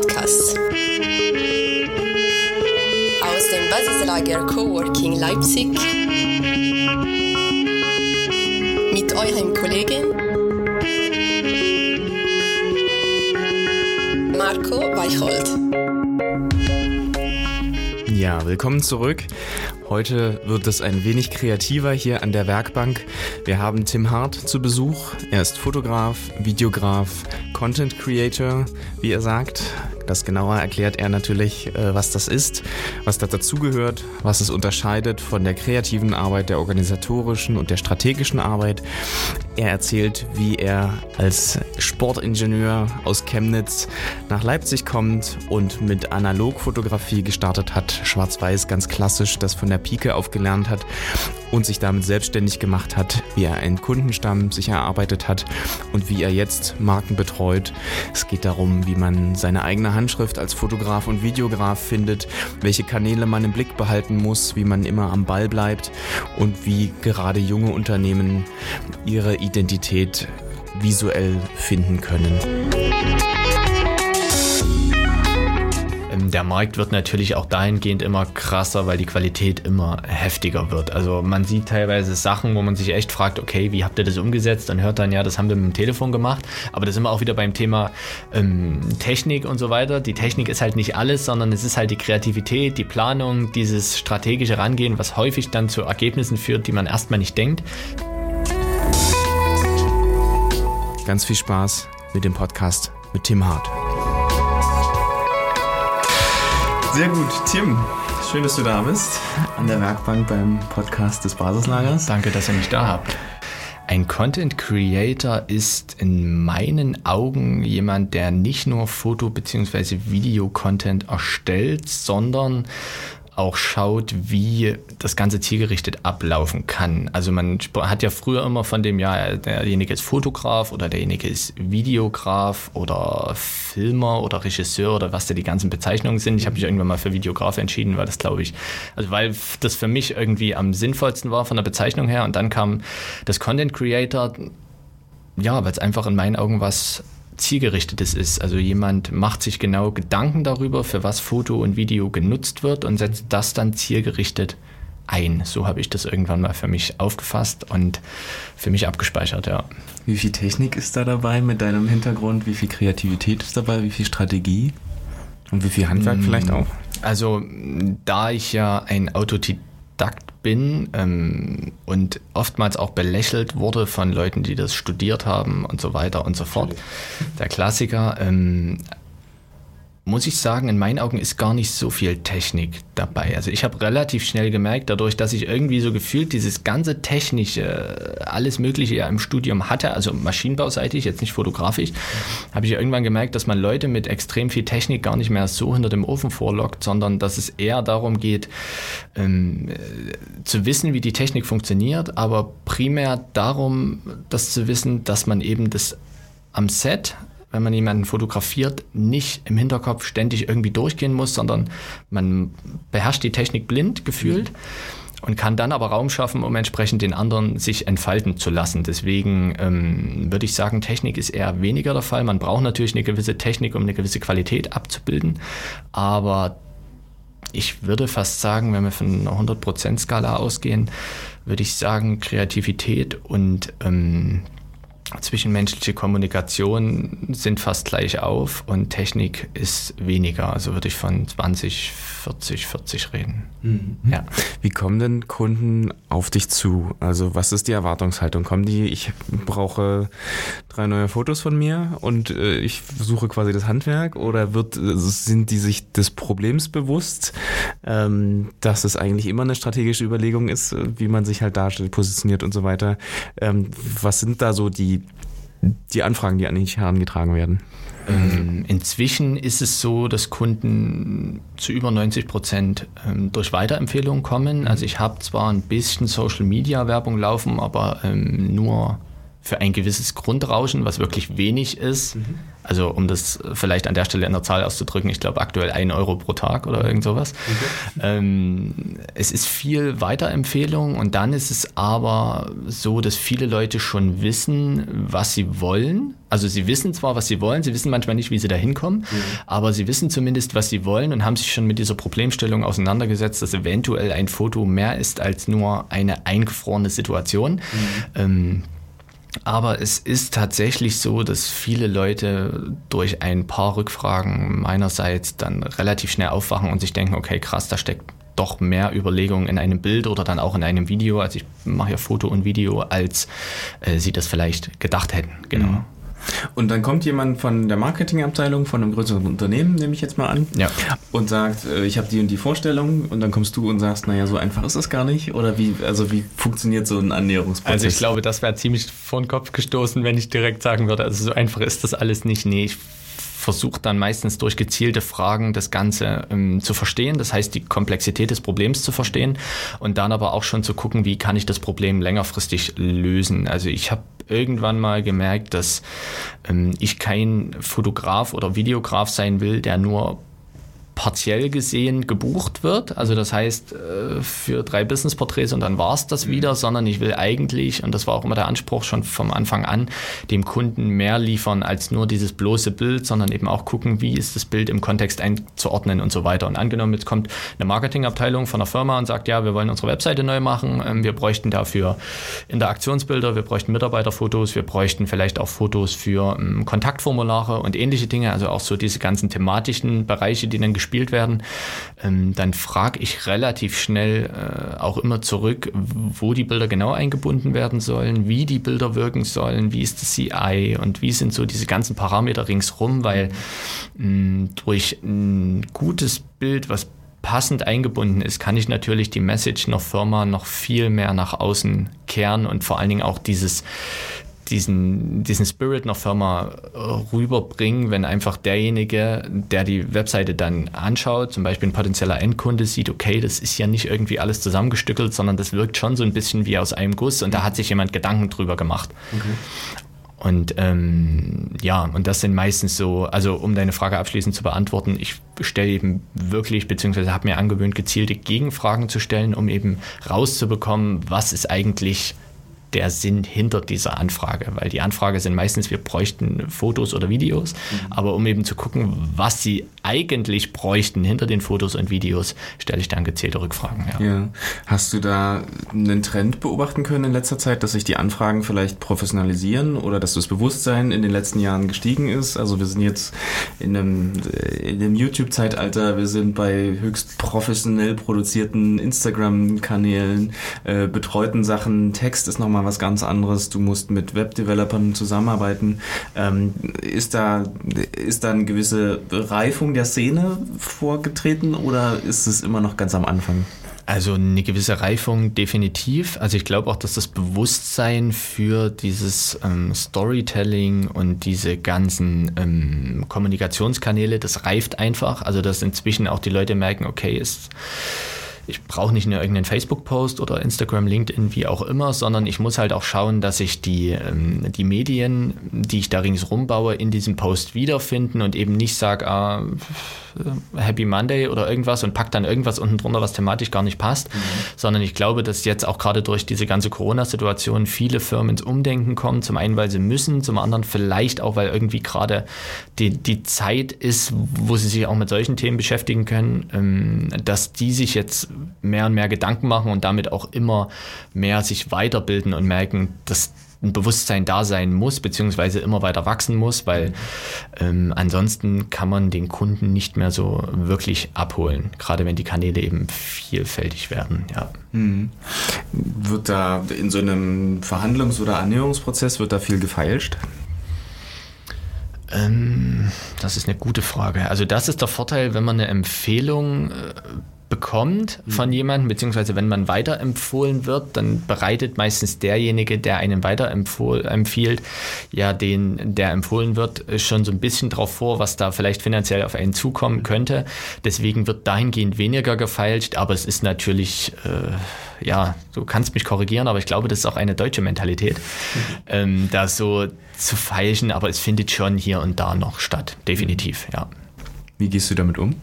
Podcast. Aus dem Basislager Coworking Leipzig. Mit eurem Kollegen Marco Weicholt. Ja, willkommen zurück. Heute wird es ein wenig kreativer hier an der Werkbank. Wir haben Tim Hart zu Besuch. Er ist Fotograf, Videograf, Content Creator, wie er sagt. Das genauer erklärt er natürlich, äh, was das ist, was da dazugehört, was es unterscheidet von der kreativen Arbeit, der organisatorischen und der strategischen Arbeit. Er erzählt, wie er als Sportingenieur aus Chemnitz nach Leipzig kommt und mit Analogfotografie gestartet hat, schwarz-weiß ganz klassisch, das von der Pike aufgelernt hat und sich damit selbstständig gemacht hat, wie er einen Kundenstamm sich erarbeitet hat und wie er jetzt Marken betreut. Es geht darum, wie man seine eigene Handschrift als Fotograf und Videograf findet, welche Kanäle man im Blick behalten muss, wie man immer am Ball bleibt und wie gerade junge Unternehmen ihre Identität visuell finden können. Ähm, der Markt wird natürlich auch dahingehend immer krasser, weil die Qualität immer heftiger wird. Also man sieht teilweise Sachen, wo man sich echt fragt, okay, wie habt ihr das umgesetzt? Dann hört dann, ja, das haben wir mit dem Telefon gemacht. Aber das sind wir auch wieder beim Thema ähm, Technik und so weiter. Die Technik ist halt nicht alles, sondern es ist halt die Kreativität, die Planung, dieses strategische Rangehen, was häufig dann zu Ergebnissen führt, die man erstmal nicht denkt. Ganz viel Spaß mit dem Podcast mit Tim Hart. Sehr gut, Tim. Schön, dass du da bist. An der Werkbank beim Podcast des Basislagers. Danke, dass ihr mich da habt. Ein Content Creator ist in meinen Augen jemand, der nicht nur Foto- bzw. Video-Content erstellt, sondern auch schaut, wie das Ganze zielgerichtet ablaufen kann. Also man hat ja früher immer von dem, ja, derjenige ist Fotograf oder derjenige ist Videograf oder Filmer oder Regisseur oder was da die ganzen Bezeichnungen sind. Ich habe mich irgendwann mal für Videograf entschieden, weil das glaube ich, also weil das für mich irgendwie am sinnvollsten war von der Bezeichnung her. Und dann kam das Content Creator, ja, weil es einfach in meinen Augen was zielgerichtetes ist. Also jemand macht sich genau Gedanken darüber, für was Foto und Video genutzt wird und setzt das dann zielgerichtet ein. So habe ich das irgendwann mal für mich aufgefasst und für mich abgespeichert, ja. Wie viel Technik ist da dabei mit deinem Hintergrund? Wie viel Kreativität ist dabei? Wie viel Strategie? Und wie viel Handwerk vielleicht auch? Also, da ich ja ein Autodidakt bin ähm, und oftmals auch belächelt wurde von Leuten, die das studiert haben und so weiter und so fort. Der Klassiker. Ähm, muss ich sagen, in meinen Augen ist gar nicht so viel Technik dabei. Also ich habe relativ schnell gemerkt, dadurch, dass ich irgendwie so gefühlt dieses ganze technische, alles Mögliche ja im Studium hatte, also maschinenbauseitig, jetzt nicht fotografisch, habe ich irgendwann gemerkt, dass man Leute mit extrem viel Technik gar nicht mehr so hinter dem Ofen vorlockt, sondern dass es eher darum geht, ähm, zu wissen, wie die Technik funktioniert, aber primär darum, das zu wissen, dass man eben das am Set wenn man jemanden fotografiert, nicht im Hinterkopf ständig irgendwie durchgehen muss, sondern man beherrscht die Technik blind gefühlt. Mhm. Und kann dann aber Raum schaffen, um entsprechend den anderen sich entfalten zu lassen. Deswegen ähm, würde ich sagen, Technik ist eher weniger der Fall. Man braucht natürlich eine gewisse Technik, um eine gewisse Qualität abzubilden. Aber ich würde fast sagen, wenn wir von einer 100%-Skala ausgehen, würde ich sagen, Kreativität und ähm, zwischenmenschliche Kommunikation sind fast gleich auf und Technik ist weniger. Also würde ich von 20, 40, 40 reden. Mhm. Ja. Wie kommen denn Kunden auf dich zu? Also was ist die Erwartungshaltung? Kommen die, ich brauche drei neue Fotos von mir und äh, ich suche quasi das Handwerk oder wird, sind die sich des Problems bewusst, ähm, dass es eigentlich immer eine strategische Überlegung ist, wie man sich halt darstellt, positioniert und so weiter? Ähm, was sind da so die die Anfragen, die an dich herangetragen werden? Ähm, inzwischen ist es so, dass Kunden zu über 90 Prozent ähm, durch Weiterempfehlungen kommen. Also ich habe zwar ein bisschen Social Media Werbung laufen, aber ähm, nur für ein gewisses Grundrauschen, was wirklich wenig ist. Mhm. Also um das vielleicht an der Stelle in der Zahl auszudrücken, ich glaube aktuell ein Euro pro Tag oder irgend sowas. Okay. Ähm, es ist viel Weiterempfehlung und dann ist es aber so, dass viele Leute schon wissen, was sie wollen. Also sie wissen zwar, was sie wollen, sie wissen manchmal nicht, wie sie da hinkommen, mhm. aber sie wissen zumindest, was sie wollen und haben sich schon mit dieser Problemstellung auseinandergesetzt, dass eventuell ein Foto mehr ist als nur eine eingefrorene Situation. Mhm. Ähm, aber es ist tatsächlich so, dass viele Leute durch ein paar Rückfragen meinerseits dann relativ schnell aufwachen und sich denken, okay, krass, da steckt doch mehr Überlegungen in einem Bild oder dann auch in einem Video. Also ich mache ja Foto und Video, als äh, sie das vielleicht gedacht hätten. Genau. Mhm. Und dann kommt jemand von der Marketingabteilung von einem größeren Unternehmen, nehme ich jetzt mal an, ja. und sagt, äh, ich habe die und die Vorstellung und dann kommst du und sagst, naja, so einfach ist das gar nicht oder wie, also wie funktioniert so ein Annäherungsprozess? Also ich glaube, das wäre ziemlich vor den Kopf gestoßen, wenn ich direkt sagen würde, also so einfach ist das alles nicht. Nee, ich versucht dann meistens durch gezielte Fragen das Ganze ähm, zu verstehen, das heißt die Komplexität des Problems zu verstehen und dann aber auch schon zu gucken, wie kann ich das Problem längerfristig lösen. Also ich habe irgendwann mal gemerkt, dass ähm, ich kein Fotograf oder Videograf sein will, der nur partiell gesehen gebucht wird. Also das heißt äh, für drei Business-Porträts und dann war es das mhm. wieder, sondern ich will eigentlich, und das war auch immer der Anspruch schon vom Anfang an, dem Kunden mehr liefern als nur dieses bloße Bild, sondern eben auch gucken, wie ist das Bild im Kontext einzuordnen und so weiter. Und angenommen, jetzt kommt eine Marketingabteilung von einer Firma und sagt, ja, wir wollen unsere Webseite neu machen, ähm, wir bräuchten dafür Interaktionsbilder, wir bräuchten Mitarbeiterfotos, wir bräuchten vielleicht auch Fotos für ähm, Kontaktformulare und ähnliche Dinge, also auch so diese ganzen thematischen Bereiche, die dann gespielt gespielt werden, ähm, dann frage ich relativ schnell äh, auch immer zurück, wo die Bilder genau eingebunden werden sollen, wie die Bilder wirken sollen, wie ist das CI und wie sind so diese ganzen Parameter ringsrum, weil mh, durch ein gutes Bild, was passend eingebunden ist, kann ich natürlich die Message noch Firma noch viel mehr nach außen kehren und vor allen Dingen auch dieses diesen, diesen Spirit einer Firma rüberbringen, wenn einfach derjenige, der die Webseite dann anschaut, zum Beispiel ein potenzieller Endkunde, sieht, okay, das ist ja nicht irgendwie alles zusammengestückelt, sondern das wirkt schon so ein bisschen wie aus einem Guss und da hat sich jemand Gedanken drüber gemacht. Okay. Und ähm, ja, und das sind meistens so, also um deine Frage abschließend zu beantworten, ich stelle eben wirklich, beziehungsweise habe mir angewöhnt, gezielte Gegenfragen zu stellen, um eben rauszubekommen, was ist eigentlich der Sinn hinter dieser Anfrage, weil die Anfrage sind meistens, wir bräuchten Fotos oder Videos, mhm. aber um eben zu gucken, was sie eigentlich bräuchten hinter den Fotos und Videos, stelle ich dann gezielte Rückfragen. Ja. ja. Hast du da einen Trend beobachten können in letzter Zeit, dass sich die Anfragen vielleicht professionalisieren oder dass das Bewusstsein in den letzten Jahren gestiegen ist? Also wir sind jetzt in einem, in einem YouTube-Zeitalter, wir sind bei höchst professionell produzierten Instagram-Kanälen, äh, betreuten Sachen, Text ist nochmal nochmal was ganz anderes. Du musst mit Webdevelopern zusammenarbeiten. Ähm, ist, da, ist da eine gewisse Reifung der Szene vorgetreten oder ist es immer noch ganz am Anfang? Also eine gewisse Reifung definitiv. Also ich glaube auch, dass das Bewusstsein für dieses ähm, Storytelling und diese ganzen ähm, Kommunikationskanäle, das reift einfach. Also dass inzwischen auch die Leute merken, okay, ist ich brauche nicht nur irgendeinen Facebook-Post oder Instagram, LinkedIn, wie auch immer, sondern ich muss halt auch schauen, dass ich die, ähm, die Medien, die ich da ringsrum baue, in diesem Post wiederfinden und eben nicht sage, ah, Happy Monday oder irgendwas und packt dann irgendwas unten drunter, was thematisch gar nicht passt, mhm. sondern ich glaube, dass jetzt auch gerade durch diese ganze Corona-Situation viele Firmen ins Umdenken kommen. Zum einen, weil sie müssen, zum anderen vielleicht auch, weil irgendwie gerade die, die Zeit ist, wo sie sich auch mit solchen Themen beschäftigen können, ähm, dass die sich jetzt mehr und mehr Gedanken machen und damit auch immer mehr sich weiterbilden und merken, dass ein Bewusstsein da sein muss, beziehungsweise immer weiter wachsen muss, weil ähm, ansonsten kann man den Kunden nicht mehr so wirklich abholen, gerade wenn die Kanäle eben vielfältig werden. Ja. Mhm. Wird da in so einem Verhandlungs- oder Annäherungsprozess, wird da viel gefeilscht? Ähm, das ist eine gute Frage. Also das ist der Vorteil, wenn man eine Empfehlung äh, bekommt mhm. von jemandem, beziehungsweise wenn man weiterempfohlen wird, dann bereitet meistens derjenige, der einen weiterempfiehlt, ja den, der empfohlen wird, schon so ein bisschen drauf vor, was da vielleicht finanziell auf einen zukommen könnte. Deswegen wird dahingehend weniger gefeilscht, aber es ist natürlich, äh, ja, du kannst mich korrigieren, aber ich glaube, das ist auch eine deutsche Mentalität, mhm. ähm, da so zu feilschen, aber es findet schon hier und da noch statt, definitiv, ja. Wie gehst du damit um?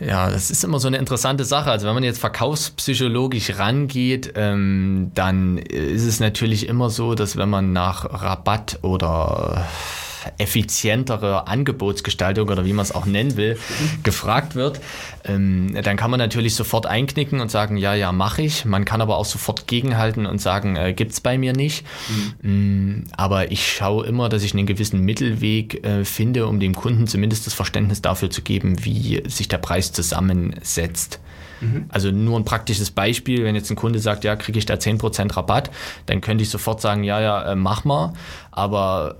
Ja, das ist immer so eine interessante Sache. Also wenn man jetzt verkaufspsychologisch rangeht, ähm, dann ist es natürlich immer so, dass wenn man nach Rabatt oder effizientere Angebotsgestaltung oder wie man es auch nennen will, gefragt wird, ähm, dann kann man natürlich sofort einknicken und sagen, ja, ja, mache ich. Man kann aber auch sofort gegenhalten und sagen, äh, gibt es bei mir nicht. Mhm. Aber ich schaue immer, dass ich einen gewissen Mittelweg äh, finde, um dem Kunden zumindest das Verständnis dafür zu geben, wie sich der Preis zusammensetzt. Mhm. Also nur ein praktisches Beispiel, wenn jetzt ein Kunde sagt, ja, kriege ich da 10% Rabatt, dann könnte ich sofort sagen, ja, ja, äh, mach mal. Aber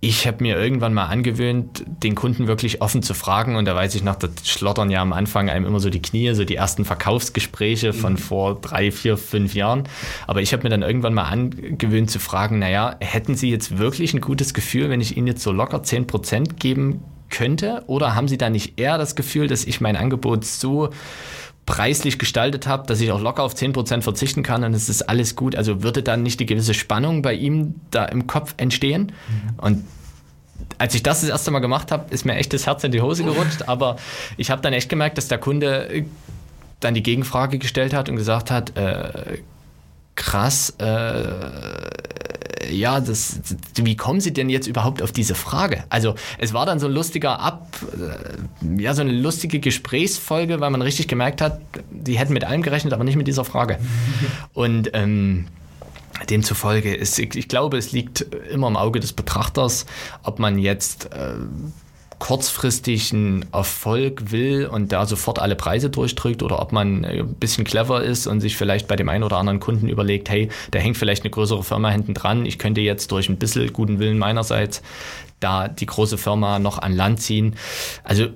ich habe mir irgendwann mal angewöhnt, den Kunden wirklich offen zu fragen. Und da weiß ich noch, da schlottern ja am Anfang einem immer so die Knie, so die ersten Verkaufsgespräche von mhm. vor drei, vier, fünf Jahren. Aber ich habe mir dann irgendwann mal angewöhnt zu fragen, naja, hätten Sie jetzt wirklich ein gutes Gefühl, wenn ich Ihnen jetzt so locker 10 Prozent geben könnte? Oder haben Sie da nicht eher das Gefühl, dass ich mein Angebot so preislich gestaltet habe, dass ich auch locker auf 10% verzichten kann und es ist alles gut. Also würde dann nicht die gewisse Spannung bei ihm da im Kopf entstehen? Mhm. Und als ich das das erste Mal gemacht habe, ist mir echt das Herz in die Hose gerutscht. Aber ich habe dann echt gemerkt, dass der Kunde dann die Gegenfrage gestellt hat und gesagt hat, äh, krass, äh, ja, das, wie kommen Sie denn jetzt überhaupt auf diese Frage? Also es war dann so ein lustiger Ab, äh, ja, so eine lustige Gesprächsfolge, weil man richtig gemerkt hat, die hätten mit allem gerechnet, aber nicht mit dieser Frage. Und ähm, demzufolge ist, ich, ich glaube, es liegt immer im Auge des Betrachters, ob man jetzt äh, kurzfristigen Erfolg will und da sofort alle Preise durchdrückt oder ob man ein bisschen clever ist und sich vielleicht bei dem einen oder anderen Kunden überlegt, hey, da hängt vielleicht eine größere Firma hinten dran, ich könnte jetzt durch ein bisschen guten Willen meinerseits da die große Firma noch an Land ziehen. Also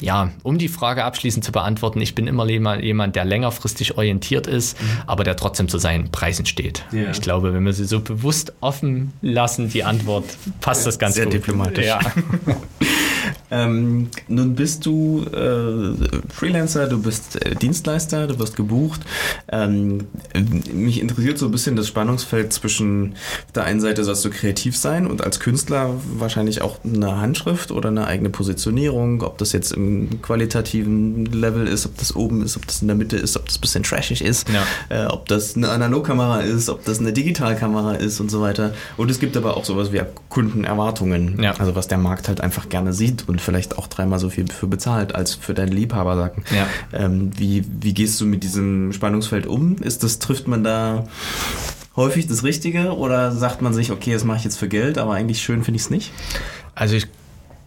ja, um die Frage abschließend zu beantworten, ich bin immer jemand, der längerfristig orientiert ist, mhm. aber der trotzdem zu seinen Preisen steht. Ja. Ich glaube, wenn wir sie so bewusst offen lassen, die Antwort, passt das ganz sehr gut. Sehr diplomatisch. Ja. Ähm, nun bist du äh, Freelancer, du bist äh, Dienstleister, du wirst gebucht. Ähm, mich interessiert so ein bisschen das Spannungsfeld zwischen der einen Seite sollst du kreativ sein und als Künstler wahrscheinlich auch eine Handschrift oder eine eigene Positionierung, ob das jetzt im qualitativen Level ist, ob das oben ist, ob das in der Mitte ist, ob das ein bisschen trashig ist, ja. äh, ob das eine Analogkamera ist, ob das eine Digitalkamera ist und so weiter. Und es gibt aber auch sowas wie Kundenerwartungen, ja. also was der Markt halt einfach gerne sieht und vielleicht auch dreimal so viel für bezahlt als für deine Liebhaber sagen. Ja. Ähm, wie, wie gehst du mit diesem Spannungsfeld um? Ist das, trifft man da häufig das Richtige oder sagt man sich, okay, das mache ich jetzt für Geld, aber eigentlich schön finde ich es nicht? Also ich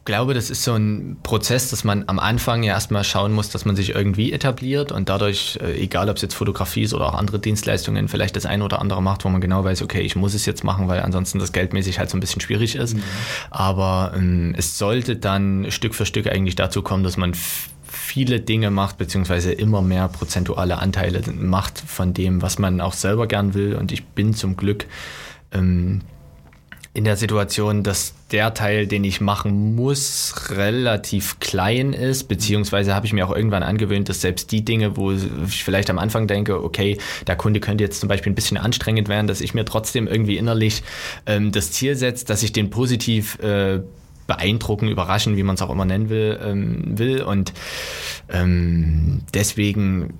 glaube, das ist so ein Prozess, dass man am Anfang ja erstmal schauen muss, dass man sich irgendwie etabliert und dadurch, äh, egal ob es jetzt Fotografie ist oder auch andere Dienstleistungen, vielleicht das eine oder andere macht, wo man genau weiß, okay, ich muss es jetzt machen, weil ansonsten das geldmäßig halt so ein bisschen schwierig ist. Mhm. Aber ähm, es sollte dann Stück für Stück eigentlich dazu kommen, dass man viele Dinge macht, beziehungsweise immer mehr prozentuale Anteile macht von dem, was man auch selber gern will. Und ich bin zum Glück ähm, in der Situation, dass der Teil, den ich machen muss, relativ klein ist, beziehungsweise habe ich mir auch irgendwann angewöhnt, dass selbst die Dinge, wo ich vielleicht am Anfang denke, okay, der Kunde könnte jetzt zum Beispiel ein bisschen anstrengend werden, dass ich mir trotzdem irgendwie innerlich ähm, das Ziel setze, dass ich den positiv äh, beeindrucken, überraschen, wie man es auch immer nennen will, ähm, will. Und ähm, deswegen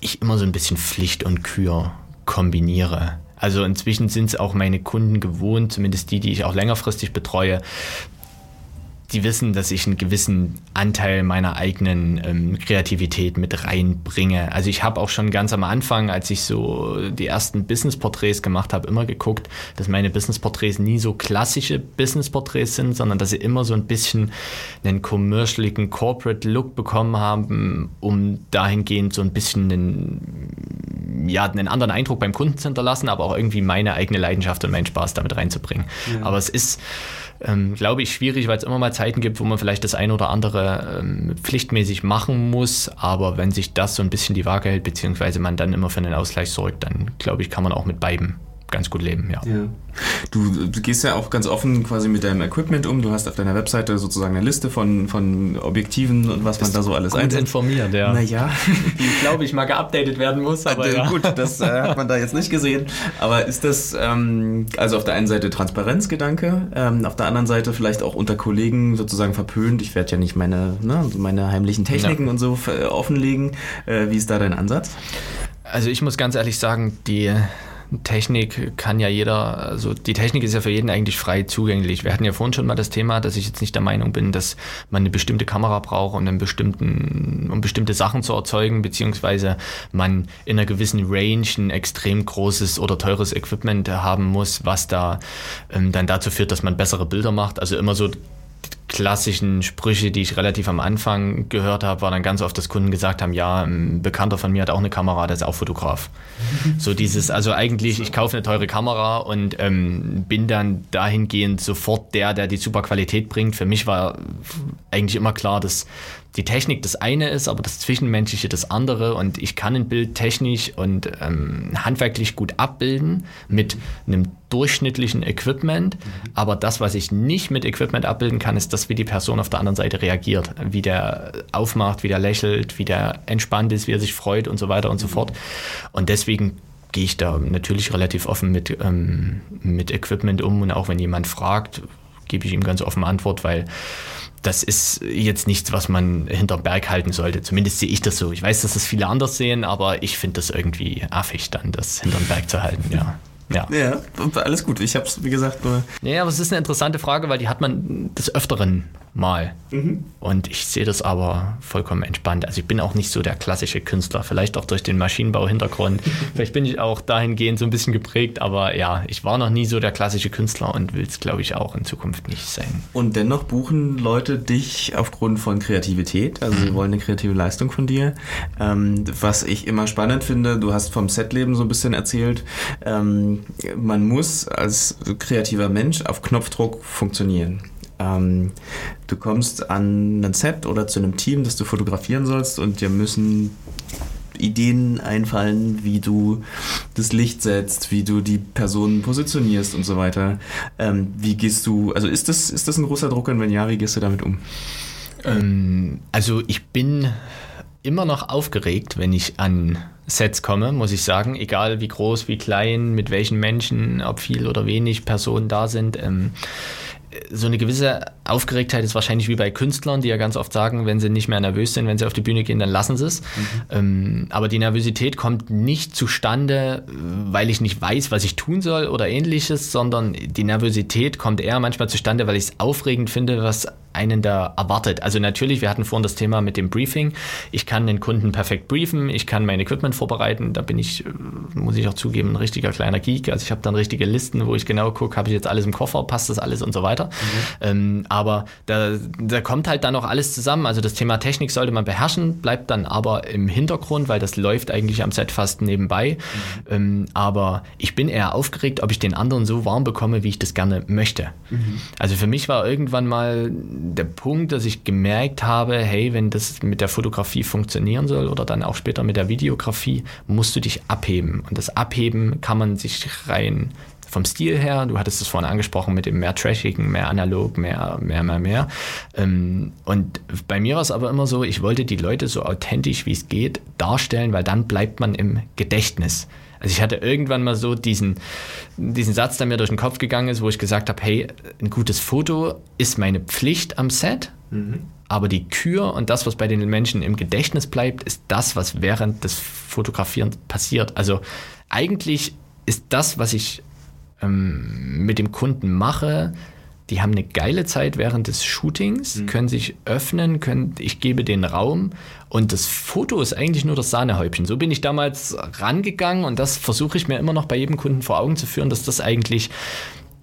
ich immer so ein bisschen Pflicht und Kür kombiniere. Also inzwischen sind es auch meine Kunden gewohnt, zumindest die, die ich auch längerfristig betreue, die wissen, dass ich einen gewissen Anteil meiner eigenen ähm, Kreativität mit reinbringe. Also ich habe auch schon ganz am Anfang, als ich so die ersten Business-Porträts gemacht habe, immer geguckt, dass meine Business-Porträts nie so klassische Business-Porträts sind, sondern dass sie immer so ein bisschen einen commercialigen Corporate-Look bekommen haben, um dahingehend so ein bisschen einen, ja, einen anderen Eindruck beim Kunden zu hinterlassen, aber auch irgendwie meine eigene Leidenschaft und meinen Spaß damit reinzubringen. Ja. Aber es ist, ähm, glaube ich, schwierig, weil es immer mal Zeit Zeiten gibt, wo man vielleicht das eine oder andere ähm, pflichtmäßig machen muss, aber wenn sich das so ein bisschen die Waage hält, beziehungsweise man dann immer für einen Ausgleich sorgt, dann glaube ich, kann man auch mit beiden ganz gut leben, ja. ja. Du, du, gehst ja auch ganz offen quasi mit deinem Equipment um. Du hast auf deiner Webseite sozusagen eine Liste von, von Objektiven und was man da so alles einsetzt. informiert, ja. Naja. Die, glaube ich, mal geupdatet werden muss. Aber ja. Gut, das äh, hat man da jetzt nicht gesehen. Aber ist das, ähm, also auf der einen Seite Transparenzgedanke, ähm, auf der anderen Seite vielleicht auch unter Kollegen sozusagen verpönt. Ich werde ja nicht meine, ne, meine heimlichen Techniken ja. und so offenlegen. Äh, wie ist da dein Ansatz? Also ich muss ganz ehrlich sagen, die Technik kann ja jeder, also die Technik ist ja für jeden eigentlich frei zugänglich. Wir hatten ja vorhin schon mal das Thema, dass ich jetzt nicht der Meinung bin, dass man eine bestimmte Kamera braucht, um, einen bestimmten, um bestimmte Sachen zu erzeugen, beziehungsweise man in einer gewissen Range ein extrem großes oder teures Equipment haben muss, was da ähm, dann dazu führt, dass man bessere Bilder macht. Also immer so klassischen Sprüche, die ich relativ am Anfang gehört habe, war dann ganz oft, dass Kunden gesagt haben, ja, ein Bekannter von mir hat auch eine Kamera, der ist auch Fotograf. so dieses, also eigentlich, ich kaufe eine teure Kamera und ähm, bin dann dahingehend sofort der, der die super Qualität bringt. Für mich war eigentlich immer klar, dass die Technik das eine ist, aber das Zwischenmenschliche das andere. Und ich kann ein Bild technisch und ähm, handwerklich gut abbilden mit einem durchschnittlichen Equipment. Aber das, was ich nicht mit Equipment abbilden kann, ist das, wie die Person auf der anderen Seite reagiert. Wie der aufmacht, wie der lächelt, wie der entspannt ist, wie er sich freut und so weiter und so fort. Und deswegen gehe ich da natürlich relativ offen mit, ähm, mit Equipment um. Und auch wenn jemand fragt, gebe ich ihm ganz offen Antwort, weil das ist jetzt nichts, was man hinterm Berg halten sollte. Zumindest sehe ich das so. Ich weiß, dass das viele anders sehen, aber ich finde das irgendwie affig, dann das hinterm Berg zu halten, ja. Ja. ja, alles gut. Ich habe es, wie gesagt, nur. Ja, aber es ist eine interessante Frage, weil die hat man des Öfteren mal. Mhm. Und ich sehe das aber vollkommen entspannt. Also ich bin auch nicht so der klassische Künstler, vielleicht auch durch den Maschinenbau-Hintergrund. vielleicht bin ich auch dahingehend so ein bisschen geprägt, aber ja, ich war noch nie so der klassische Künstler und will es, glaube ich, auch in Zukunft nicht sein. Und dennoch buchen Leute dich aufgrund von Kreativität, also sie mhm. wollen eine kreative Leistung von dir. Ähm, was ich immer spannend finde, du hast vom Setleben so ein bisschen erzählt, ähm, man muss als kreativer Mensch auf Knopfdruck funktionieren. Ähm, du kommst an ein Set oder zu einem Team, das du fotografieren sollst und dir müssen Ideen einfallen, wie du das Licht setzt, wie du die Personen positionierst und so weiter. Ähm, wie gehst du, also ist das, ist das ein großer Druck und wenn ja, wie gehst du damit um? Ähm, also ich bin immer noch aufgeregt, wenn ich an Sets komme, muss ich sagen. Egal wie groß, wie klein, mit welchen Menschen, ob viel oder wenig Personen da sind. Ähm, so eine gewisse Aufgeregtheit ist wahrscheinlich wie bei Künstlern, die ja ganz oft sagen, wenn sie nicht mehr nervös sind, wenn sie auf die Bühne gehen, dann lassen sie es. Mhm. Ähm, aber die Nervosität kommt nicht zustande, weil ich nicht weiß, was ich tun soll oder ähnliches, sondern die Nervosität kommt eher manchmal zustande, weil ich es aufregend finde, was einen da erwartet. Also natürlich, wir hatten vorhin das Thema mit dem Briefing. Ich kann den Kunden perfekt briefen, ich kann mein Equipment vorbereiten. Da bin ich, äh, muss ich auch zugeben, ein richtiger kleiner Geek. Also ich habe dann richtige Listen, wo ich genau gucke, habe ich jetzt alles im Koffer, passt das alles und so weiter. Mhm. Ähm, aber da, da kommt halt dann auch alles zusammen. Also das Thema Technik sollte man beherrschen, bleibt dann aber im Hintergrund, weil das läuft eigentlich am Set fast nebenbei. Mhm. Ähm, aber ich bin eher aufgeregt, ob ich den anderen so warm bekomme, wie ich das gerne möchte. Mhm. Also für mich war irgendwann mal der Punkt, dass ich gemerkt habe, hey, wenn das mit der Fotografie funktionieren soll oder dann auch später mit der Videografie, musst du dich abheben. Und das Abheben kann man sich rein vom Stil her, du hattest es vorhin angesprochen mit dem mehr Trashigen, mehr analog, mehr, mehr, mehr, mehr. Ähm, und bei mir war es aber immer so, ich wollte die Leute so authentisch wie es geht darstellen, weil dann bleibt man im Gedächtnis. Also ich hatte irgendwann mal so diesen, diesen Satz, der mir durch den Kopf gegangen ist, wo ich gesagt habe, hey, ein gutes Foto ist meine Pflicht am Set, mhm. aber die Kür und das, was bei den Menschen im Gedächtnis bleibt, ist das, was während des Fotografierens passiert. Also eigentlich ist das, was ich ähm, mit dem Kunden mache, die haben eine geile Zeit während des Shootings, mhm. können sich öffnen, können, ich gebe den Raum und das Foto ist eigentlich nur das Sahnehäubchen. So bin ich damals rangegangen und das versuche ich mir immer noch bei jedem Kunden vor Augen zu führen, dass das eigentlich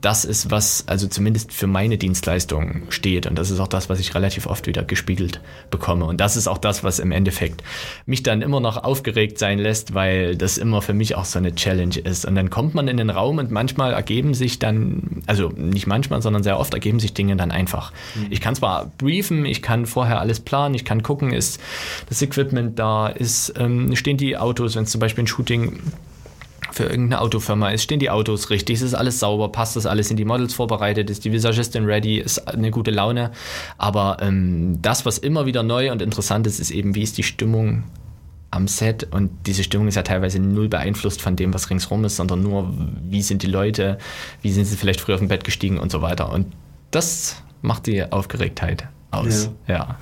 das ist, was also zumindest für meine Dienstleistung steht. Und das ist auch das, was ich relativ oft wieder gespiegelt bekomme. Und das ist auch das, was im Endeffekt mich dann immer noch aufgeregt sein lässt, weil das immer für mich auch so eine Challenge ist. Und dann kommt man in den Raum und manchmal ergeben sich dann, also nicht manchmal, sondern sehr oft ergeben sich Dinge dann einfach. Mhm. Ich kann zwar briefen, ich kann vorher alles planen, ich kann gucken, ist das Equipment da, ist, ähm, stehen die Autos, wenn es zum Beispiel ein Shooting für irgendeine Autofirma ist, stehen die Autos richtig, ist alles sauber, passt das alles, sind die Models vorbereitet, ist die Visagistin ready, ist eine gute Laune. Aber ähm, das, was immer wieder neu und interessant ist, ist eben, wie ist die Stimmung am Set und diese Stimmung ist ja teilweise null beeinflusst von dem, was ringsrum ist, sondern nur, wie sind die Leute, wie sind sie vielleicht früher auf dem Bett gestiegen und so weiter. Und das macht die Aufgeregtheit aus. ja. ja.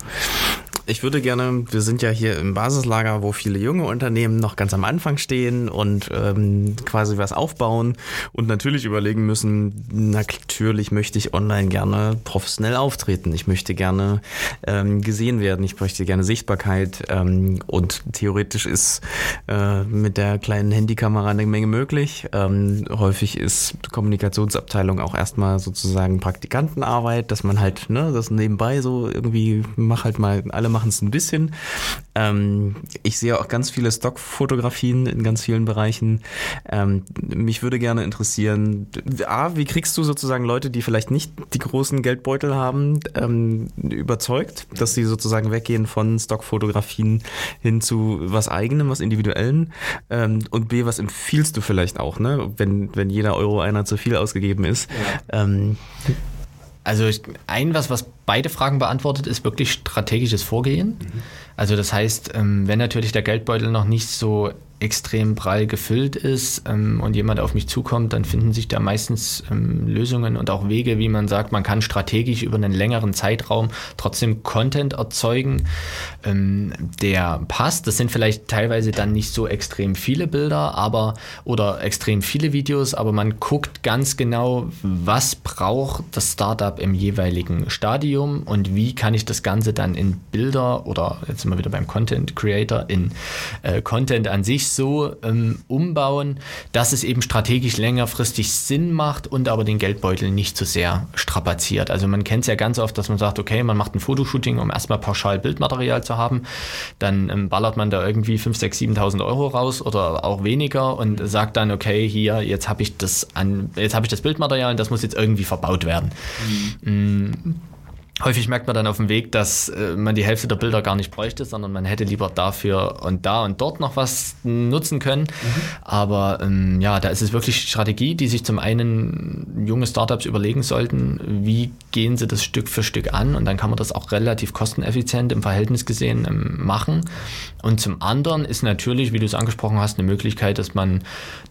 Ich würde gerne, wir sind ja hier im Basislager, wo viele junge Unternehmen noch ganz am Anfang stehen und ähm, quasi was aufbauen und natürlich überlegen müssen, natürlich möchte ich online gerne professionell auftreten. Ich möchte gerne ähm, gesehen werden. Ich möchte gerne Sichtbarkeit ähm, und theoretisch ist äh, mit der kleinen Handykamera eine Menge möglich. Ähm, häufig ist Kommunikationsabteilung auch erstmal sozusagen Praktikantenarbeit, dass man halt ne, das nebenbei so irgendwie mach halt mal alle machen es ein bisschen. Ähm, ich sehe auch ganz viele Stockfotografien in ganz vielen Bereichen. Ähm, mich würde gerne interessieren, A, wie kriegst du sozusagen Leute, die vielleicht nicht die großen Geldbeutel haben, ähm, überzeugt, dass sie sozusagen weggehen von Stockfotografien hin zu was eigenem, was individuellen? Ähm, und B, was empfiehlst du vielleicht auch, ne? wenn, wenn jeder Euro einer zu viel ausgegeben ist? Ja. Also ein was, was beide Fragen beantwortet, ist wirklich strategisches Vorgehen. Mhm. Also das heißt, ähm, wenn natürlich der Geldbeutel noch nicht so extrem prall gefüllt ist ähm, und jemand auf mich zukommt, dann finden sich da meistens ähm, Lösungen und auch Wege, wie man sagt, man kann strategisch über einen längeren Zeitraum trotzdem Content erzeugen, ähm, der passt. Das sind vielleicht teilweise dann nicht so extrem viele Bilder, aber oder extrem viele Videos, aber man guckt ganz genau, was braucht das Startup im jeweiligen Stadium und wie kann ich das Ganze dann in Bilder oder jetzt sind wir wieder beim Content Creator in äh, Content an sich so ähm, umbauen, dass es eben strategisch längerfristig Sinn macht und aber den Geldbeutel nicht zu so sehr strapaziert. Also man kennt es ja ganz oft, dass man sagt, okay, man macht ein Fotoshooting, um erstmal pauschal Bildmaterial zu haben, dann ähm, ballert man da irgendwie 5, 6, 7.000 Euro raus oder auch weniger und sagt dann, okay, hier, jetzt habe ich das an, jetzt habe ich das Bildmaterial und das muss jetzt irgendwie verbaut werden. Mhm. Mm. Häufig merkt man dann auf dem Weg, dass äh, man die Hälfte der Bilder gar nicht bräuchte, sondern man hätte lieber dafür und da und dort noch was nutzen können. Mhm. Aber ähm, ja, da ist es wirklich Strategie, die sich zum einen junge Startups überlegen sollten, wie gehen sie das Stück für Stück an und dann kann man das auch relativ kosteneffizient im Verhältnis gesehen ähm, machen. Und zum anderen ist natürlich, wie du es angesprochen hast, eine Möglichkeit, dass man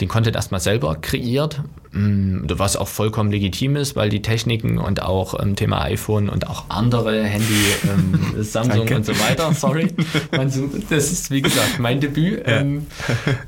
den Content erstmal selber kreiert, mm, was auch vollkommen legitim ist, weil die Techniken und auch ähm, Thema iPhone und auch andere Handy, ähm, Samsung und so weiter, sorry, das ist wie gesagt mein Debüt, ja. ähm,